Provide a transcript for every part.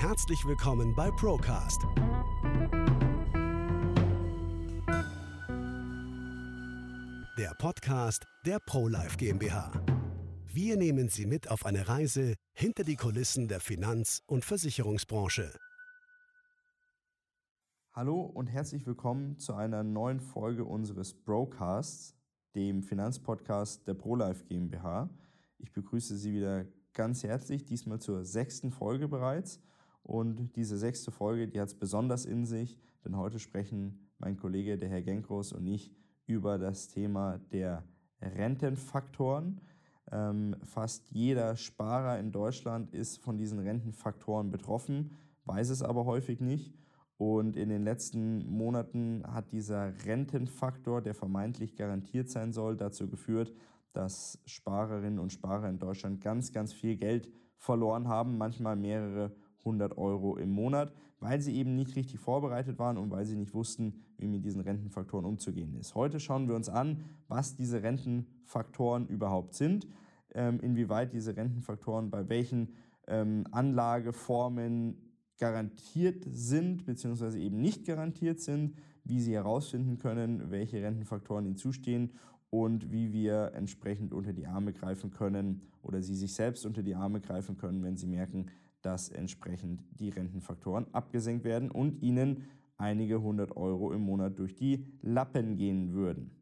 Herzlich willkommen bei Procast. Der Podcast der ProLife GmbH. Wir nehmen Sie mit auf eine Reise hinter die Kulissen der Finanz- und Versicherungsbranche. Hallo und herzlich willkommen zu einer neuen Folge unseres Brocasts, dem Finanzpodcast der ProLife GmbH. Ich begrüße Sie wieder ganz herzlich, diesmal zur sechsten Folge bereits. Und diese sechste Folge, die hat es besonders in sich, denn heute sprechen mein Kollege, der Herr Genkros und ich über das Thema der Rentenfaktoren. Ähm, fast jeder Sparer in Deutschland ist von diesen Rentenfaktoren betroffen, weiß es aber häufig nicht. Und in den letzten Monaten hat dieser Rentenfaktor, der vermeintlich garantiert sein soll, dazu geführt, dass Sparerinnen und Sparer in Deutschland ganz, ganz viel Geld verloren haben, manchmal mehrere hundert Euro im Monat, weil sie eben nicht richtig vorbereitet waren und weil sie nicht wussten, wie mit diesen Rentenfaktoren umzugehen ist. Heute schauen wir uns an, was diese Rentenfaktoren überhaupt sind, ähm, inwieweit diese Rentenfaktoren bei welchen ähm, Anlageformen garantiert sind bzw. eben nicht garantiert sind, wie sie herausfinden können, welche Rentenfaktoren ihnen zustehen und wie wir entsprechend unter die Arme greifen können oder sie sich selbst unter die Arme greifen können, wenn sie merken, dass entsprechend die Rentenfaktoren abgesenkt werden und ihnen einige hundert Euro im Monat durch die Lappen gehen würden.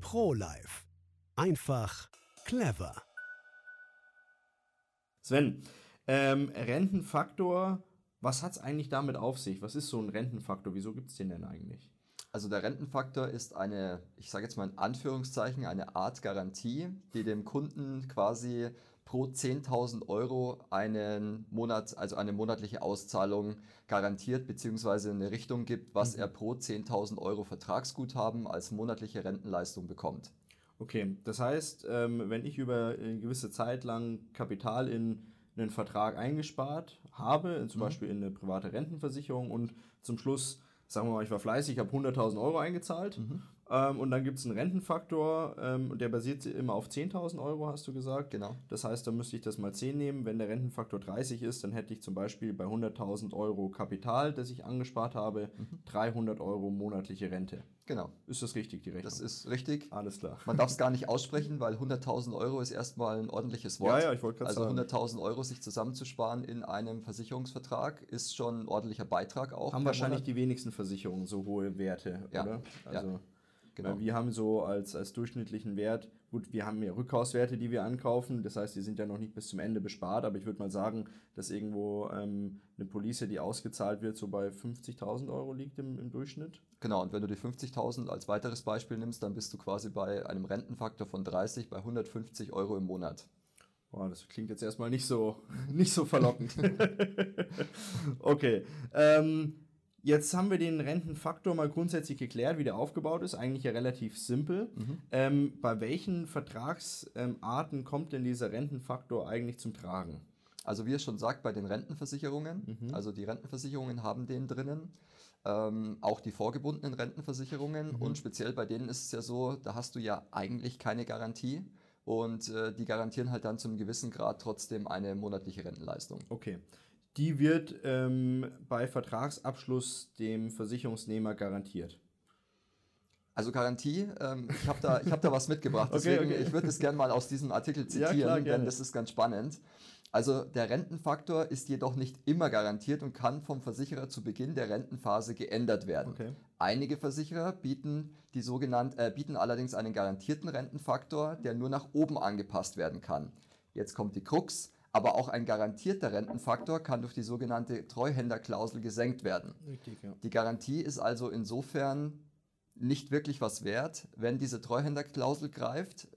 ProLife. Einfach clever. Sven, ähm, Rentenfaktor, was hat es eigentlich damit auf sich? Was ist so ein Rentenfaktor? Wieso gibt es den denn eigentlich? Also der Rentenfaktor ist eine, ich sage jetzt mal in Anführungszeichen, eine Art Garantie, die dem Kunden quasi pro 10.000 Euro einen Monat, also eine monatliche Auszahlung garantiert bzw. eine Richtung gibt, was mhm. er pro 10.000 Euro Vertragsguthaben als monatliche Rentenleistung bekommt. Okay, das heißt, ähm, wenn ich über eine gewisse Zeit lang Kapital in einen Vertrag eingespart habe, zum mhm. Beispiel in eine private Rentenversicherung und zum Schluss sagen wir mal, ich war fleißig, ich habe 100.000 Euro eingezahlt mhm. Ähm, und dann gibt es einen Rentenfaktor, ähm, der basiert immer auf 10.000 Euro, hast du gesagt. Genau. Das heißt, da müsste ich das mal 10 nehmen. Wenn der Rentenfaktor 30 ist, dann hätte ich zum Beispiel bei 100.000 Euro Kapital, das ich angespart habe, mhm. 300 Euro monatliche Rente. Genau. Ist das richtig, die Rechnung? Das ist richtig. Alles klar. Man darf es gar nicht aussprechen, weil 100.000 Euro ist erstmal ein ordentliches Wort. Ja, ja, ich wollte gerade also sagen. Also 100.000 Euro sich zusammenzusparen in einem Versicherungsvertrag ist schon ein ordentlicher Beitrag auch. Haben wahrscheinlich Monat. die wenigsten Versicherungen so hohe Werte, ja. oder? Also ja. Genau. Wir haben so als, als durchschnittlichen Wert, gut, wir haben ja Rückhauswerte, die wir ankaufen, das heißt, die sind ja noch nicht bis zum Ende bespart, aber ich würde mal sagen, dass irgendwo ähm, eine Police, die ausgezahlt wird, so bei 50.000 Euro liegt im, im Durchschnitt. Genau, und wenn du die 50.000 als weiteres Beispiel nimmst, dann bist du quasi bei einem Rentenfaktor von 30 bei 150 Euro im Monat. Boah, das klingt jetzt erstmal nicht so, nicht so verlockend. okay. Ähm, Jetzt haben wir den Rentenfaktor mal grundsätzlich geklärt, wie der aufgebaut ist. Eigentlich ja relativ simpel. Mhm. Ähm, bei welchen Vertragsarten ähm, kommt denn dieser Rentenfaktor eigentlich zum Tragen? Also wie es schon sagt, bei den Rentenversicherungen. Mhm. Also die Rentenversicherungen haben den drinnen. Ähm, auch die vorgebundenen Rentenversicherungen. Mhm. Und speziell bei denen ist es ja so, da hast du ja eigentlich keine Garantie. Und äh, die garantieren halt dann zu einem gewissen Grad trotzdem eine monatliche Rentenleistung. Okay die wird ähm, bei Vertragsabschluss dem Versicherungsnehmer garantiert. Also Garantie, ähm, ich habe da, hab da was mitgebracht. Deswegen, okay, okay. ich würde es gerne mal aus diesem Artikel zitieren, ja, klar, denn das ist ganz spannend. Also der Rentenfaktor ist jedoch nicht immer garantiert und kann vom Versicherer zu Beginn der Rentenphase geändert werden. Okay. Einige Versicherer bieten, die sogenannten, äh, bieten allerdings einen garantierten Rentenfaktor, der nur nach oben angepasst werden kann. Jetzt kommt die Krux. Aber auch ein garantierter Rentenfaktor kann durch die sogenannte Treuhänderklausel gesenkt werden. Richtig, ja. Die Garantie ist also insofern nicht wirklich was wert, wenn diese Treuhänderklausel greift.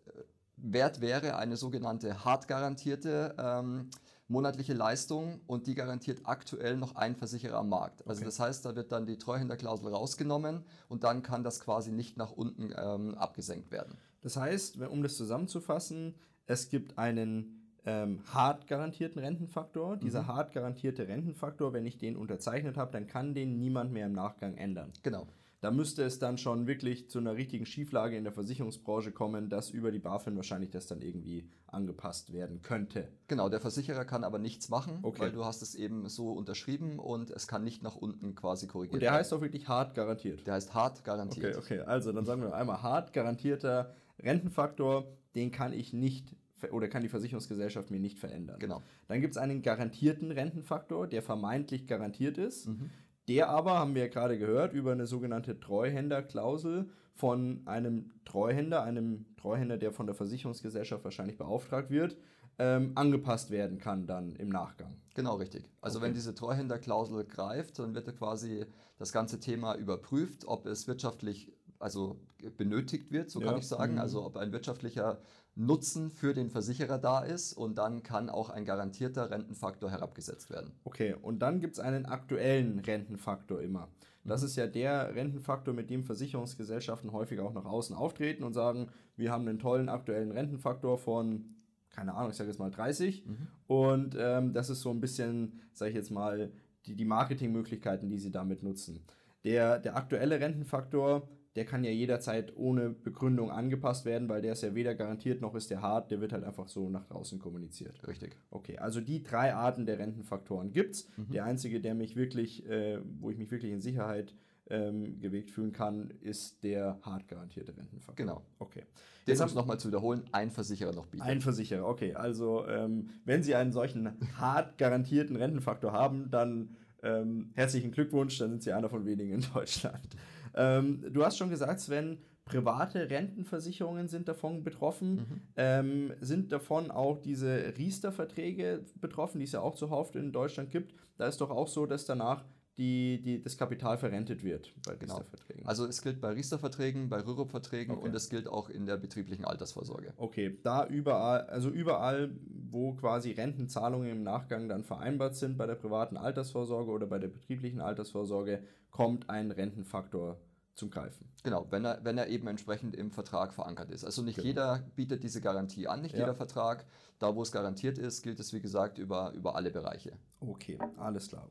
Wert wäre eine sogenannte hart garantierte ähm, monatliche Leistung und die garantiert aktuell noch ein Versicherer am Markt. Also okay. das heißt, da wird dann die Treuhänderklausel rausgenommen und dann kann das quasi nicht nach unten ähm, abgesenkt werden. Das heißt, um das zusammenzufassen, es gibt einen ähm, hart garantierten Rentenfaktor. Mhm. Dieser hart garantierte Rentenfaktor, wenn ich den unterzeichnet habe, dann kann den niemand mehr im Nachgang ändern. Genau. Da müsste es dann schon wirklich zu einer richtigen Schieflage in der Versicherungsbranche kommen, dass über die BaFin wahrscheinlich das dann irgendwie angepasst werden könnte. Genau, der Versicherer kann aber nichts machen, okay. weil du hast es eben so unterschrieben und es kann nicht nach unten quasi korrigiert werden. Und der heißt auch wirklich hart garantiert. Der heißt hart garantiert. Okay, okay. Also dann sagen wir einmal hart garantierter Rentenfaktor, den kann ich nicht oder kann die Versicherungsgesellschaft mir nicht verändern. Genau. Dann gibt es einen garantierten Rentenfaktor, der vermeintlich garantiert ist. Mhm. Der aber, haben wir ja gerade gehört, über eine sogenannte Treuhänderklausel von einem Treuhänder, einem Treuhänder, der von der Versicherungsgesellschaft wahrscheinlich beauftragt wird, ähm, angepasst werden kann dann im Nachgang. Genau, richtig. Also okay. wenn diese Treuhänderklausel greift, dann wird quasi das ganze Thema überprüft, ob es wirtschaftlich also benötigt wird, so kann ja. ich sagen. Mhm. Also ob ein wirtschaftlicher Nutzen für den Versicherer da ist und dann kann auch ein garantierter Rentenfaktor herabgesetzt werden. Okay, und dann gibt es einen aktuellen Rentenfaktor immer. Das mhm. ist ja der Rentenfaktor, mit dem Versicherungsgesellschaften häufig auch nach außen auftreten und sagen, wir haben einen tollen aktuellen Rentenfaktor von, keine Ahnung, ich sage jetzt mal 30. Mhm. Und ähm, das ist so ein bisschen, sage ich jetzt mal, die, die Marketingmöglichkeiten, die sie damit nutzen. Der, der aktuelle Rentenfaktor der kann ja jederzeit ohne Begründung angepasst werden, weil der ist ja weder garantiert noch ist der hart, der wird halt einfach so nach draußen kommuniziert. Richtig. Okay, also die drei Arten der Rentenfaktoren gibt es. Mhm. Der einzige, der mich wirklich, äh, wo ich mich wirklich in Sicherheit ähm, gewegt fühlen kann, ist der hart garantierte Rentenfaktor. Genau. Okay. Den Jetzt nochmal zu wiederholen, ein Versicherer noch bietet. Ein Versicherer, okay. Also ähm, wenn Sie einen solchen hart garantierten Rentenfaktor haben, dann ähm, herzlichen Glückwunsch, dann sind Sie einer von wenigen in Deutschland. Ähm, du hast schon gesagt, Sven, private Rentenversicherungen sind davon betroffen. Mhm. Ähm, sind davon auch diese Riester-Verträge betroffen, die es ja auch zuhauf in Deutschland gibt? Da ist doch auch so, dass danach die, die, das Kapital verrentet wird bei genau. Riester-Verträgen. Also es gilt bei Riester-Verträgen, bei Rürup-Verträgen okay. und es gilt auch in der betrieblichen Altersvorsorge. Okay, da überall, also überall, wo quasi Rentenzahlungen im Nachgang dann vereinbart sind bei der privaten Altersvorsorge oder bei der betrieblichen Altersvorsorge, kommt ein Rentenfaktor zum Greifen. Genau, wenn er, wenn er eben entsprechend im Vertrag verankert ist. Also nicht genau. jeder bietet diese Garantie an, nicht ja. jeder Vertrag. Da, wo es garantiert ist, gilt es, wie gesagt, über, über alle Bereiche. Okay, alles klar.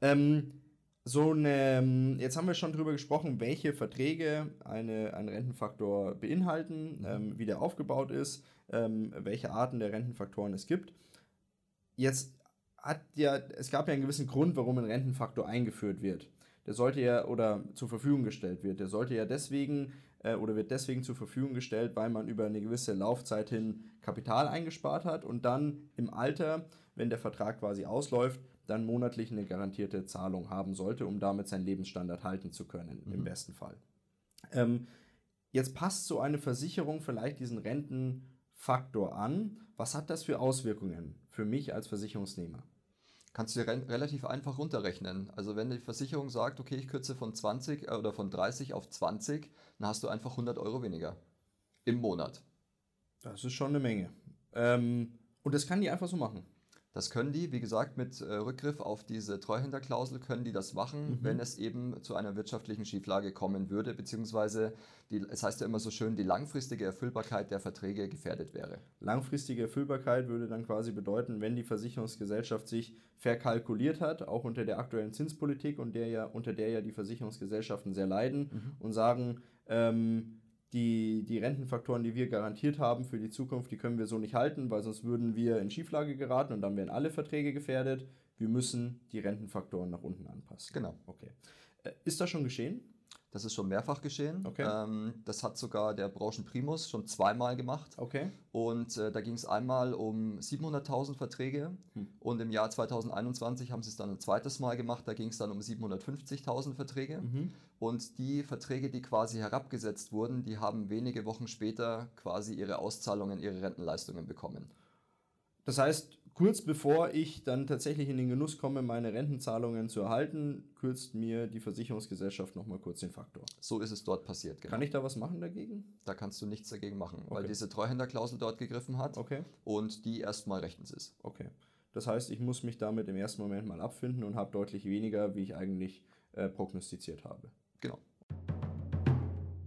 Ähm, so eine, jetzt haben wir schon darüber gesprochen, welche Verträge eine, einen Rentenfaktor beinhalten, mhm. ähm, wie der aufgebaut ist, ähm, welche Arten der Rentenfaktoren es gibt. Jetzt hat ja, es gab ja einen gewissen Grund, warum ein Rentenfaktor eingeführt wird der sollte ja oder zur Verfügung gestellt wird. Der sollte ja deswegen äh, oder wird deswegen zur Verfügung gestellt, weil man über eine gewisse Laufzeit hin Kapital eingespart hat und dann im Alter, wenn der Vertrag quasi ausläuft, dann monatlich eine garantierte Zahlung haben sollte, um damit seinen Lebensstandard halten zu können, mhm. im besten Fall. Ähm, jetzt passt so eine Versicherung vielleicht diesen Rentenfaktor an. Was hat das für Auswirkungen für mich als Versicherungsnehmer? kannst du dir re relativ einfach runterrechnen. Also wenn die Versicherung sagt, okay, ich kürze von 20 äh, oder von 30 auf 20, dann hast du einfach 100 Euro weniger im Monat. Das ist schon eine Menge. Ähm, und das kann die einfach so machen. Das können die, wie gesagt, mit äh, Rückgriff auf diese Treuhänderklausel können die das machen, mhm. wenn es eben zu einer wirtschaftlichen Schieflage kommen würde, beziehungsweise, die, es heißt ja immer so schön, die langfristige Erfüllbarkeit der Verträge gefährdet wäre. Langfristige Erfüllbarkeit würde dann quasi bedeuten, wenn die Versicherungsgesellschaft sich verkalkuliert hat, auch unter der aktuellen Zinspolitik und der ja, unter der ja die Versicherungsgesellschaften sehr leiden mhm. und sagen, ähm, die, die Rentenfaktoren, die wir garantiert haben für die Zukunft, die können wir so nicht halten, weil sonst würden wir in Schieflage geraten und dann wären alle Verträge gefährdet. Wir müssen die Rentenfaktoren nach unten anpassen. Genau. Okay. Äh, ist das schon geschehen? Das ist schon mehrfach geschehen. Okay. Ähm, das hat sogar der Branchenprimus schon zweimal gemacht. Okay. Und äh, da ging es einmal um 700.000 Verträge hm. und im Jahr 2021 haben sie es dann ein zweites Mal gemacht. Da ging es dann um 750.000 Verträge. Mhm. Und die Verträge, die quasi herabgesetzt wurden, die haben wenige Wochen später quasi ihre Auszahlungen, ihre Rentenleistungen bekommen. Das heißt, kurz bevor ich dann tatsächlich in den Genuss komme, meine Rentenzahlungen zu erhalten, kürzt mir die Versicherungsgesellschaft nochmal kurz den Faktor. So ist es dort passiert. Genau. Kann ich da was machen dagegen? Da kannst du nichts dagegen machen, okay. weil diese Treuhänderklausel dort gegriffen hat okay. und die erstmal rechtens ist. Okay. Das heißt, ich muss mich damit im ersten Moment mal abfinden und habe deutlich weniger, wie ich eigentlich äh, prognostiziert habe. Genau.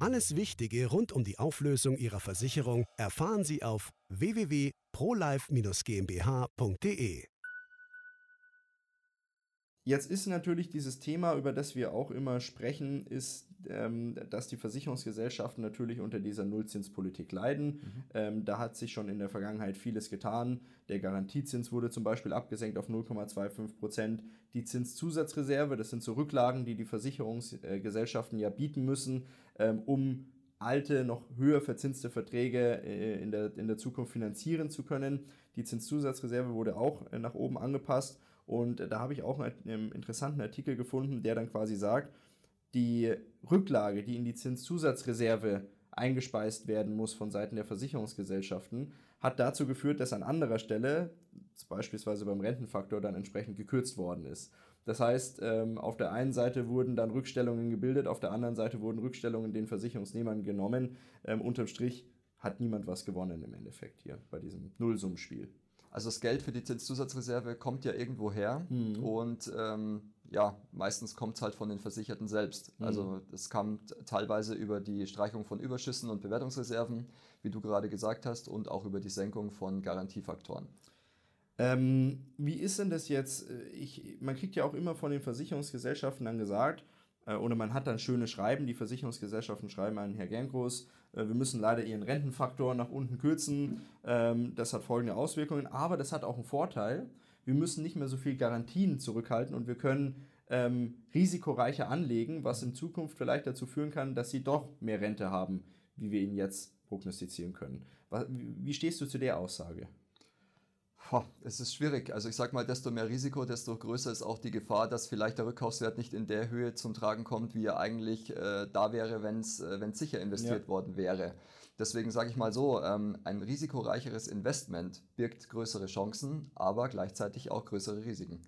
Alles Wichtige rund um die Auflösung Ihrer Versicherung erfahren Sie auf www.prolife-gmbh.de. Jetzt ist natürlich dieses Thema, über das wir auch immer sprechen, ist ähm, dass die Versicherungsgesellschaften natürlich unter dieser Nullzinspolitik leiden. Mhm. Ähm, da hat sich schon in der Vergangenheit vieles getan. Der Garantiezins wurde zum Beispiel abgesenkt auf 0,25 Prozent. Die Zinszusatzreserve, das sind so Rücklagen, die die Versicherungsgesellschaften ja bieten müssen, ähm, um alte, noch höher verzinste Verträge äh, in, der, in der Zukunft finanzieren zu können. Die Zinszusatzreserve wurde auch äh, nach oben angepasst und da habe ich auch einen interessanten Artikel gefunden, der dann quasi sagt, die Rücklage, die in die Zinszusatzreserve eingespeist werden muss von Seiten der Versicherungsgesellschaften, hat dazu geführt, dass an anderer Stelle, beispielsweise beim Rentenfaktor, dann entsprechend gekürzt worden ist. Das heißt, ähm, auf der einen Seite wurden dann Rückstellungen gebildet, auf der anderen Seite wurden Rückstellungen den Versicherungsnehmern genommen. Ähm, unterm Strich hat niemand was gewonnen im Endeffekt hier bei diesem Nullsummspiel. Also das Geld für die Zinszusatzreserve kommt ja irgendwo her mhm. und ähm, ja, meistens kommt es halt von den Versicherten selbst. Mhm. Also es kam teilweise über die Streichung von Überschüssen und Bewertungsreserven, wie du gerade gesagt hast, und auch über die Senkung von Garantiefaktoren. Ähm, wie ist denn das jetzt? Ich, man kriegt ja auch immer von den Versicherungsgesellschaften dann gesagt, äh, oder man hat dann schöne Schreiben, die Versicherungsgesellschaften schreiben an Herr Gerngroß, äh, wir müssen leider ihren Rentenfaktor nach unten kürzen. Ähm, das hat folgende Auswirkungen, aber das hat auch einen Vorteil. Wir müssen nicht mehr so viel Garantien zurückhalten und wir können ähm, risikoreicher anlegen, was in Zukunft vielleicht dazu führen kann, dass sie doch mehr Rente haben, wie wir ihn jetzt prognostizieren können. Wie stehst du zu der Aussage? Es ist schwierig. Also ich sage mal, desto mehr Risiko, desto größer ist auch die Gefahr, dass vielleicht der Rückkaufswert nicht in der Höhe zum Tragen kommt, wie er eigentlich äh, da wäre, wenn es äh, sicher investiert ja. worden wäre. Deswegen sage ich mal so, ähm, ein risikoreicheres Investment birgt größere Chancen, aber gleichzeitig auch größere Risiken.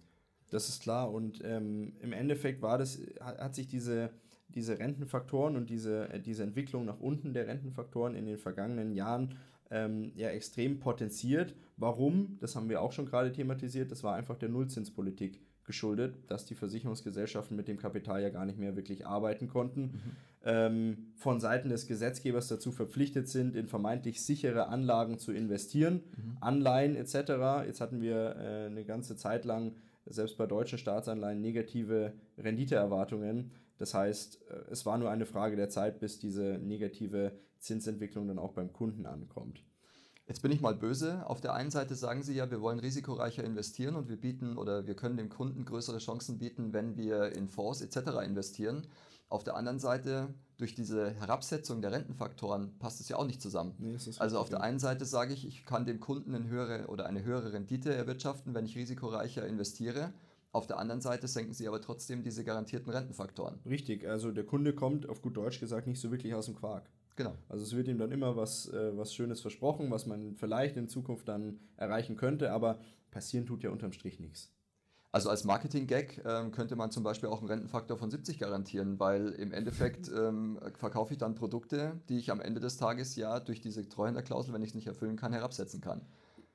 Das ist klar und ähm, im Endeffekt war das, hat, sich diese, diese Rentenfaktoren und diese, äh, diese Entwicklung nach unten der Rentenfaktoren in den vergangenen Jahren ähm, ja extrem potenziert. Warum? Das haben wir auch schon gerade thematisiert. Das war einfach der Nullzinspolitik geschuldet, dass die Versicherungsgesellschaften mit dem Kapital ja gar nicht mehr wirklich arbeiten konnten. Mhm. Ähm, von Seiten des Gesetzgebers dazu verpflichtet sind, in vermeintlich sichere Anlagen zu investieren, mhm. Anleihen etc. Jetzt hatten wir äh, eine ganze Zeit lang selbst bei deutschen Staatsanleihen negative Renditeerwartungen. Das heißt, äh, es war nur eine Frage der Zeit, bis diese negative Zinsentwicklung dann auch beim Kunden ankommt. Jetzt bin ich mal böse. Auf der einen Seite sagen Sie ja, wir wollen risikoreicher investieren und wir bieten oder wir können dem Kunden größere Chancen bieten, wenn wir in Fonds etc. investieren. Auf der anderen Seite, durch diese Herabsetzung der Rentenfaktoren passt es ja auch nicht zusammen. Nee, also auf der einen Seite sage ich, ich kann dem Kunden eine höhere oder eine höhere Rendite erwirtschaften, wenn ich risikoreicher investiere. Auf der anderen Seite senken sie aber trotzdem diese garantierten Rentenfaktoren. Richtig, also der Kunde kommt auf gut Deutsch gesagt nicht so wirklich aus dem Quark. Genau. Also es wird ihm dann immer was, äh, was Schönes versprochen, was man vielleicht in Zukunft dann erreichen könnte, aber passieren tut ja unterm Strich nichts. Also als Marketing-Gag ähm, könnte man zum Beispiel auch einen Rentenfaktor von 70 garantieren, weil im Endeffekt ähm, verkaufe ich dann Produkte, die ich am Ende des Tages ja durch diese Treuhänderklausel, wenn ich es nicht erfüllen kann, herabsetzen kann.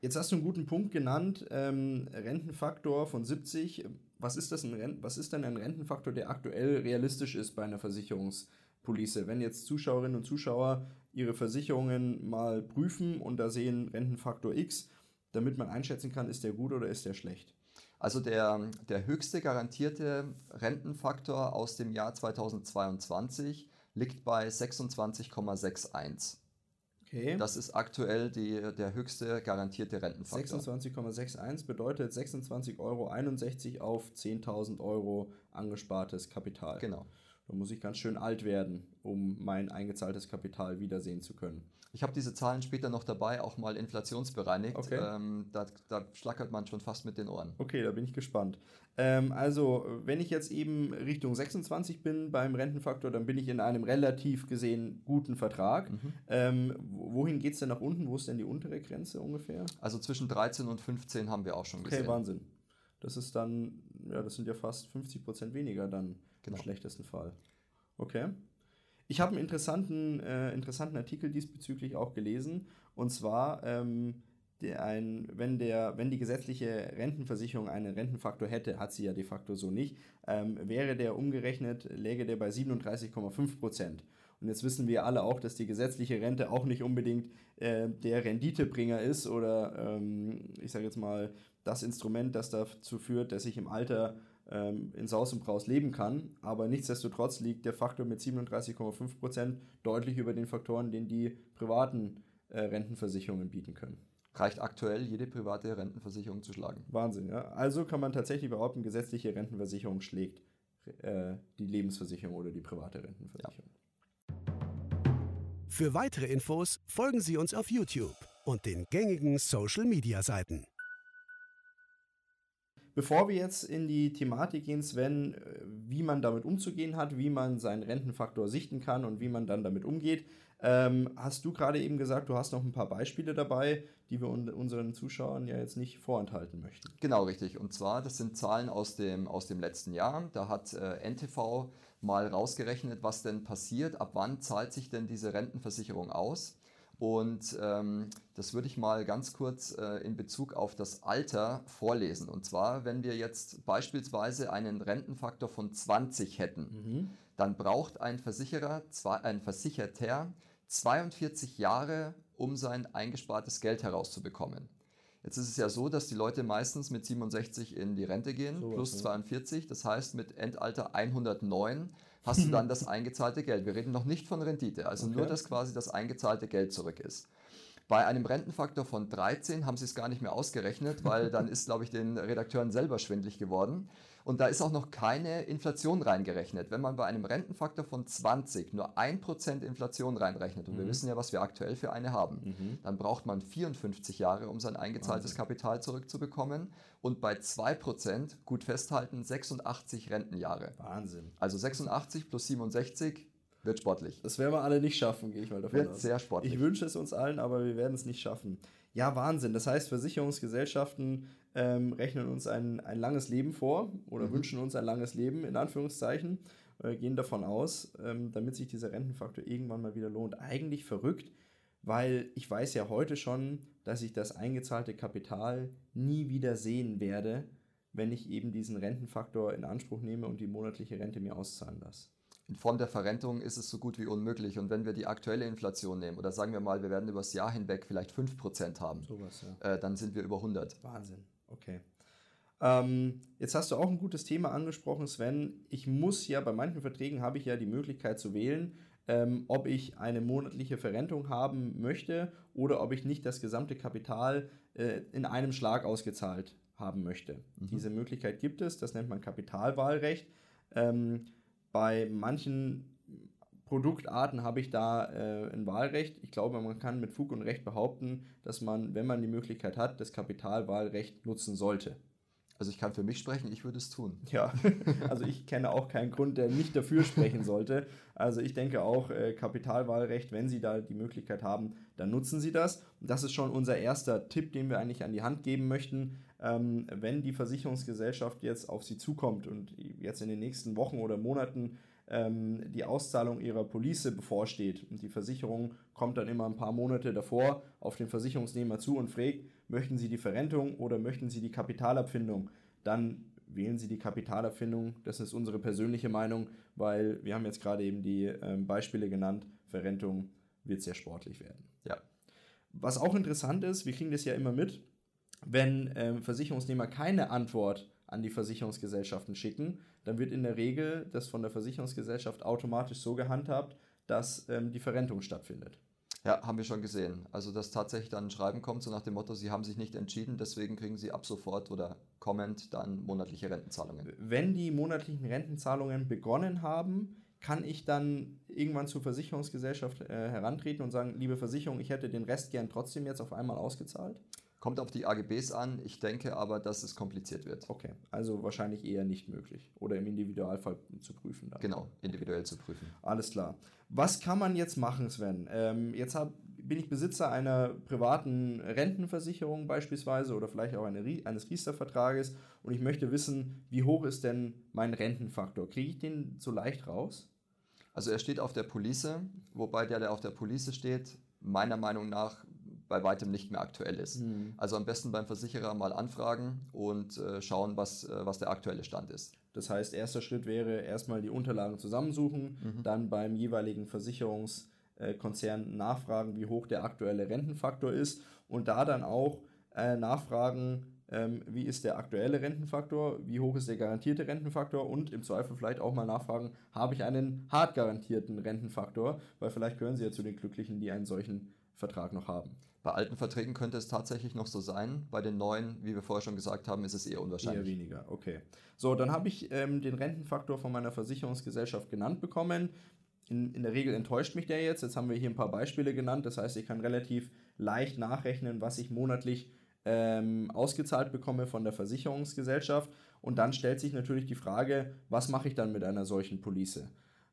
Jetzt hast du einen guten Punkt genannt, ähm, Rentenfaktor von 70. Was ist, das ein was ist denn ein Rentenfaktor, der aktuell realistisch ist bei einer Versicherungs- Police. Wenn jetzt Zuschauerinnen und Zuschauer ihre Versicherungen mal prüfen und da sehen Rentenfaktor X, damit man einschätzen kann, ist der gut oder ist der schlecht? Also der, der höchste garantierte Rentenfaktor aus dem Jahr 2022 liegt bei 26,61. Okay. Das ist aktuell die, der höchste garantierte Rentenfaktor. 26,61 bedeutet 26,61 Euro auf 10.000 Euro angespartes Kapital. Genau. Da muss ich ganz schön alt werden, um mein eingezahltes Kapital wiedersehen zu können. Ich habe diese Zahlen später noch dabei, auch mal inflationsbereinigt. Okay. Ähm, da, da, schlackert man schon fast mit den Ohren. Okay, da bin ich gespannt. Ähm, also, wenn ich jetzt eben Richtung 26 bin beim Rentenfaktor, dann bin ich in einem relativ gesehen guten Vertrag. Mhm. Ähm, wohin geht es denn nach unten? Wo ist denn die untere Grenze ungefähr? Also zwischen 13 und 15 haben wir auch schon gesehen. Okay, Wahnsinn. Das ist dann, ja, das sind ja fast 50 Prozent weniger dann genau. im schlechtesten Fall. Okay. Ich habe einen interessanten, äh, interessanten Artikel diesbezüglich auch gelesen. Und zwar, ähm, der ein, wenn, der, wenn die gesetzliche Rentenversicherung einen Rentenfaktor hätte, hat sie ja de facto so nicht, ähm, wäre der umgerechnet, läge der bei 37,5 Prozent. Und jetzt wissen wir alle auch, dass die gesetzliche Rente auch nicht unbedingt äh, der Renditebringer ist oder ähm, ich sage jetzt mal das Instrument, das dazu führt, dass ich im Alter ähm, in Saus und Braus leben kann. Aber nichtsdestotrotz liegt der Faktor mit 37,5 Prozent deutlich über den Faktoren, den die privaten äh, Rentenversicherungen bieten können. Reicht aktuell jede private Rentenversicherung zu schlagen. Wahnsinn, ja. Also kann man tatsächlich behaupten, gesetzliche Rentenversicherung schlägt äh, die Lebensversicherung oder die private Rentenversicherung. Ja. Für weitere Infos folgen Sie uns auf YouTube und den gängigen Social-Media-Seiten. Bevor wir jetzt in die Thematik gehen, Sven, äh, wie man damit umzugehen hat, wie man seinen Rentenfaktor sichten kann und wie man dann damit umgeht, ähm, hast du gerade eben gesagt, du hast noch ein paar Beispiele dabei, die wir unseren Zuschauern ja jetzt nicht vorenthalten möchten. Genau, richtig. Und zwar, das sind Zahlen aus dem, aus dem letzten Jahr. Da hat äh, NTV mal rausgerechnet, was denn passiert, ab wann zahlt sich denn diese Rentenversicherung aus. Und ähm, das würde ich mal ganz kurz äh, in Bezug auf das Alter vorlesen. Und zwar, wenn wir jetzt beispielsweise einen Rentenfaktor von 20 hätten, mhm. dann braucht ein Versicherer, ein Versicherter 42 Jahre, um sein eingespartes Geld herauszubekommen. Jetzt ist es ja so, dass die Leute meistens mit 67 in die Rente gehen, so plus 42. Das heißt, mit Endalter 109 hast du dann das eingezahlte Geld. Wir reden noch nicht von Rendite, also okay. nur, dass quasi das eingezahlte Geld zurück ist. Bei einem Rentenfaktor von 13 haben sie es gar nicht mehr ausgerechnet, weil dann ist, glaube ich, den Redakteuren selber schwindlig geworden. Und da ist auch noch keine Inflation reingerechnet. Wenn man bei einem Rentenfaktor von 20 nur 1% Inflation reinrechnet, und mhm. wir wissen ja, was wir aktuell für eine haben, mhm. dann braucht man 54 Jahre, um sein eingezahltes Wahnsinn. Kapital zurückzubekommen. Und bei 2%, gut festhalten, 86 Rentenjahre. Wahnsinn. Also 86 plus 67 wird sportlich. Das werden wir alle nicht schaffen, gehe ich mal davon wird aus. Wird sehr sportlich. Ich wünsche es uns allen, aber wir werden es nicht schaffen. Ja, Wahnsinn. Das heißt, Versicherungsgesellschaften ähm, rechnen uns ein, ein langes Leben vor oder mhm. wünschen uns ein langes Leben, in Anführungszeichen, äh, gehen davon aus, ähm, damit sich dieser Rentenfaktor irgendwann mal wieder lohnt. Eigentlich verrückt, weil ich weiß ja heute schon, dass ich das eingezahlte Kapital nie wieder sehen werde, wenn ich eben diesen Rentenfaktor in Anspruch nehme und die monatliche Rente mir auszahlen lasse. In Form der Verrentung ist es so gut wie unmöglich. Und wenn wir die aktuelle Inflation nehmen, oder sagen wir mal, wir werden über das Jahr hinweg vielleicht 5% haben, Sowas, ja. äh, dann sind wir über 100. Wahnsinn, okay. Ähm, jetzt hast du auch ein gutes Thema angesprochen, Sven. Ich muss ja, bei manchen Verträgen habe ich ja die Möglichkeit zu wählen, ähm, ob ich eine monatliche Verrentung haben möchte oder ob ich nicht das gesamte Kapital äh, in einem Schlag ausgezahlt haben möchte. Mhm. Diese Möglichkeit gibt es, das nennt man Kapitalwahlrecht. Ähm, bei manchen Produktarten habe ich da äh, ein Wahlrecht. Ich glaube, man kann mit Fug und Recht behaupten, dass man, wenn man die Möglichkeit hat, das Kapitalwahlrecht nutzen sollte. Also ich kann für mich sprechen, ich würde es tun. Ja, also ich kenne auch keinen Grund, der nicht dafür sprechen sollte. Also ich denke auch, äh, Kapitalwahlrecht, wenn Sie da die Möglichkeit haben, dann nutzen Sie das. Und das ist schon unser erster Tipp, den wir eigentlich an die Hand geben möchten. Ähm, wenn die Versicherungsgesellschaft jetzt auf Sie zukommt und jetzt in den nächsten Wochen oder Monaten ähm, die Auszahlung ihrer Police bevorsteht und die Versicherung kommt dann immer ein paar Monate davor auf den Versicherungsnehmer zu und fragt, möchten Sie die Verrentung oder möchten Sie die Kapitalabfindung? Dann wählen Sie die Kapitalabfindung. Das ist unsere persönliche Meinung, weil wir haben jetzt gerade eben die ähm, Beispiele genannt. Verrentung wird sehr sportlich werden. Ja. Was auch interessant ist, wir kriegen das ja immer mit, wenn ähm, Versicherungsnehmer keine Antwort an die Versicherungsgesellschaften schicken, dann wird in der Regel das von der Versicherungsgesellschaft automatisch so gehandhabt, dass ähm, die Verrentung stattfindet. Ja, haben wir schon gesehen. Also, dass tatsächlich dann ein Schreiben kommt, so nach dem Motto, Sie haben sich nicht entschieden, deswegen kriegen Sie ab sofort oder kommend dann monatliche Rentenzahlungen. Wenn die monatlichen Rentenzahlungen begonnen haben, kann ich dann irgendwann zur Versicherungsgesellschaft äh, herantreten und sagen, liebe Versicherung, ich hätte den Rest gern trotzdem jetzt auf einmal ausgezahlt? Kommt auf die AGBs an. Ich denke aber, dass es kompliziert wird. Okay, also wahrscheinlich eher nicht möglich. Oder im Individualfall zu prüfen. Dann. Genau, individuell zu prüfen. Alles klar. Was kann man jetzt machen, Sven? Ähm, jetzt hab, bin ich Besitzer einer privaten Rentenversicherung beispielsweise oder vielleicht auch eine, eines Riester-Vertrages und ich möchte wissen, wie hoch ist denn mein Rentenfaktor? Kriege ich den so leicht raus? Also er steht auf der Police, wobei der, der auf der Police steht, meiner Meinung nach bei weitem nicht mehr aktuell ist. Mhm. Also am besten beim Versicherer mal anfragen und äh, schauen, was, äh, was der aktuelle Stand ist. Das heißt, erster Schritt wäre erstmal die Unterlagen zusammensuchen, mhm. dann beim jeweiligen Versicherungskonzern nachfragen, wie hoch der aktuelle Rentenfaktor ist und da dann auch äh, nachfragen, ähm, wie ist der aktuelle Rentenfaktor, wie hoch ist der garantierte Rentenfaktor und im Zweifel vielleicht auch mal nachfragen, habe ich einen hart garantierten Rentenfaktor, weil vielleicht gehören Sie ja zu den Glücklichen, die einen solchen Vertrag noch haben. Bei alten Verträgen könnte es tatsächlich noch so sein. Bei den neuen, wie wir vorher schon gesagt haben, ist es eher unwahrscheinlich. Eher weniger, okay. So, dann habe ich ähm, den Rentenfaktor von meiner Versicherungsgesellschaft genannt bekommen. In, in der Regel enttäuscht mich der jetzt. Jetzt haben wir hier ein paar Beispiele genannt. Das heißt, ich kann relativ leicht nachrechnen, was ich monatlich ähm, ausgezahlt bekomme von der Versicherungsgesellschaft. Und dann stellt sich natürlich die Frage, was mache ich dann mit einer solchen Police?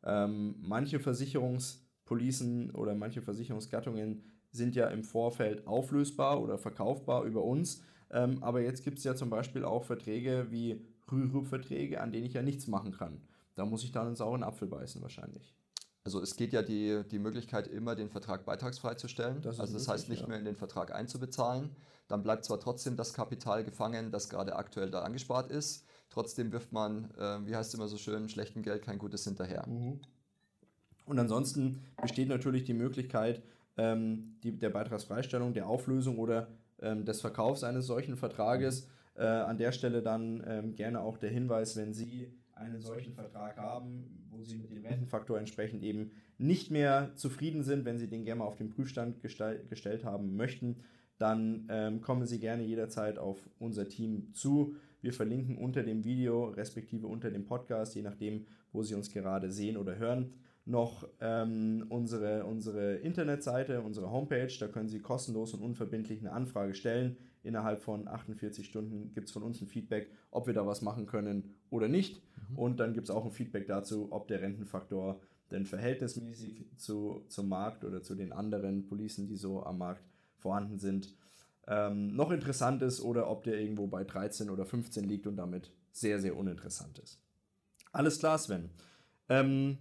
Ähm, manche Versicherungspolicen oder manche Versicherungsgattungen sind ja im Vorfeld auflösbar oder verkaufbar über uns. Ähm, aber jetzt gibt es ja zum Beispiel auch Verträge wie Rürup-Verträge, an denen ich ja nichts machen kann. Da muss ich dann einen sauren Apfel beißen wahrscheinlich. Also es geht ja die, die Möglichkeit, immer den Vertrag beitragsfrei zu stellen. Das also das möglich, heißt nicht ja. mehr in den Vertrag einzubezahlen. Dann bleibt zwar trotzdem das Kapital gefangen, das gerade aktuell da angespart ist. Trotzdem wirft man, äh, wie heißt es immer so schön, schlechten Geld kein Gutes hinterher. Mhm. Und ansonsten besteht natürlich die Möglichkeit ähm, die, der Beitragsfreistellung, der Auflösung oder ähm, des Verkaufs eines solchen Vertrages. Äh, an der Stelle dann ähm, gerne auch der Hinweis, wenn Sie einen solchen Vertrag haben, wo Sie mit dem Rentenfaktor entsprechend eben nicht mehr zufrieden sind, wenn Sie den gerne mal auf den Prüfstand gestell, gestellt haben möchten, dann ähm, kommen Sie gerne jederzeit auf unser Team zu. Wir verlinken unter dem Video, respektive unter dem Podcast, je nachdem, wo Sie uns gerade sehen oder hören, noch ähm, unsere, unsere Internetseite, unsere Homepage. Da können Sie kostenlos und unverbindlich eine Anfrage stellen. Innerhalb von 48 Stunden gibt es von uns ein Feedback, ob wir da was machen können oder nicht. Mhm. Und dann gibt es auch ein Feedback dazu, ob der Rentenfaktor denn verhältnismäßig zu, zum Markt oder zu den anderen Policen, die so am Markt vorhanden sind, ähm, noch interessant ist oder ob der irgendwo bei 13 oder 15 liegt und damit sehr, sehr uninteressant ist. Alles klar, Sven. Ähm,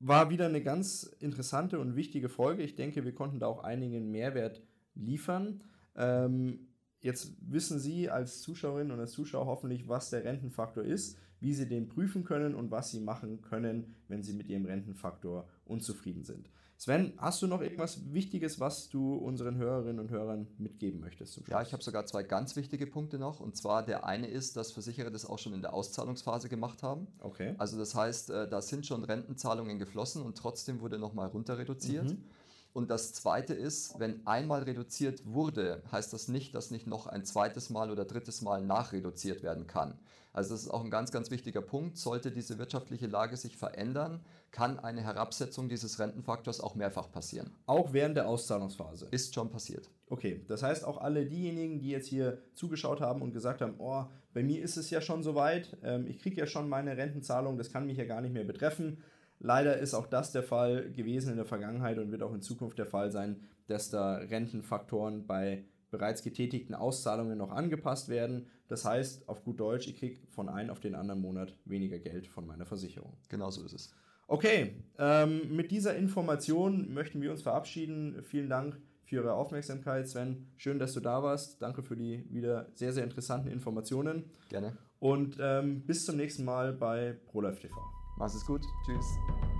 war wieder eine ganz interessante und wichtige Folge. Ich denke, wir konnten da auch einigen Mehrwert liefern. Ähm, jetzt wissen Sie als Zuschauerin und als Zuschauer hoffentlich, was der Rentenfaktor ist, wie Sie den prüfen können und was Sie machen können, wenn Sie mit Ihrem Rentenfaktor unzufrieden sind. Sven, hast du noch irgendwas Wichtiges, was du unseren Hörerinnen und Hörern mitgeben möchtest? ja, ich habe sogar zwei ganz wichtige Punkte noch. Und zwar der eine ist, dass Versicherer das auch schon in der Auszahlungsphase gemacht haben. Okay. Also das heißt, äh, da sind schon Rentenzahlungen geflossen und trotzdem wurde nochmal runter reduziert. Mhm. Und das Zweite ist, wenn einmal reduziert wurde, heißt das nicht, dass nicht noch ein zweites Mal oder drittes Mal nachreduziert werden kann. Also das ist auch ein ganz, ganz wichtiger Punkt. Sollte diese wirtschaftliche Lage sich verändern, kann eine Herabsetzung dieses Rentenfaktors auch mehrfach passieren. Auch während der Auszahlungsphase? Ist schon passiert. Okay, das heißt auch alle diejenigen, die jetzt hier zugeschaut haben und gesagt haben, oh, bei mir ist es ja schon soweit, ähm, ich kriege ja schon meine Rentenzahlung, das kann mich ja gar nicht mehr betreffen Leider ist auch das der Fall gewesen in der Vergangenheit und wird auch in Zukunft der Fall sein, dass da Rentenfaktoren bei bereits getätigten Auszahlungen noch angepasst werden. Das heißt, auf gut Deutsch, ich kriege von einem auf den anderen Monat weniger Geld von meiner Versicherung. Genau so ist es. Okay, ähm, mit dieser Information möchten wir uns verabschieden. Vielen Dank für Ihre Aufmerksamkeit, Sven. Schön, dass du da warst. Danke für die wieder sehr, sehr interessanten Informationen. Gerne. Und ähm, bis zum nächsten Mal bei ProLife TV. Mach's es gut. Tschüss.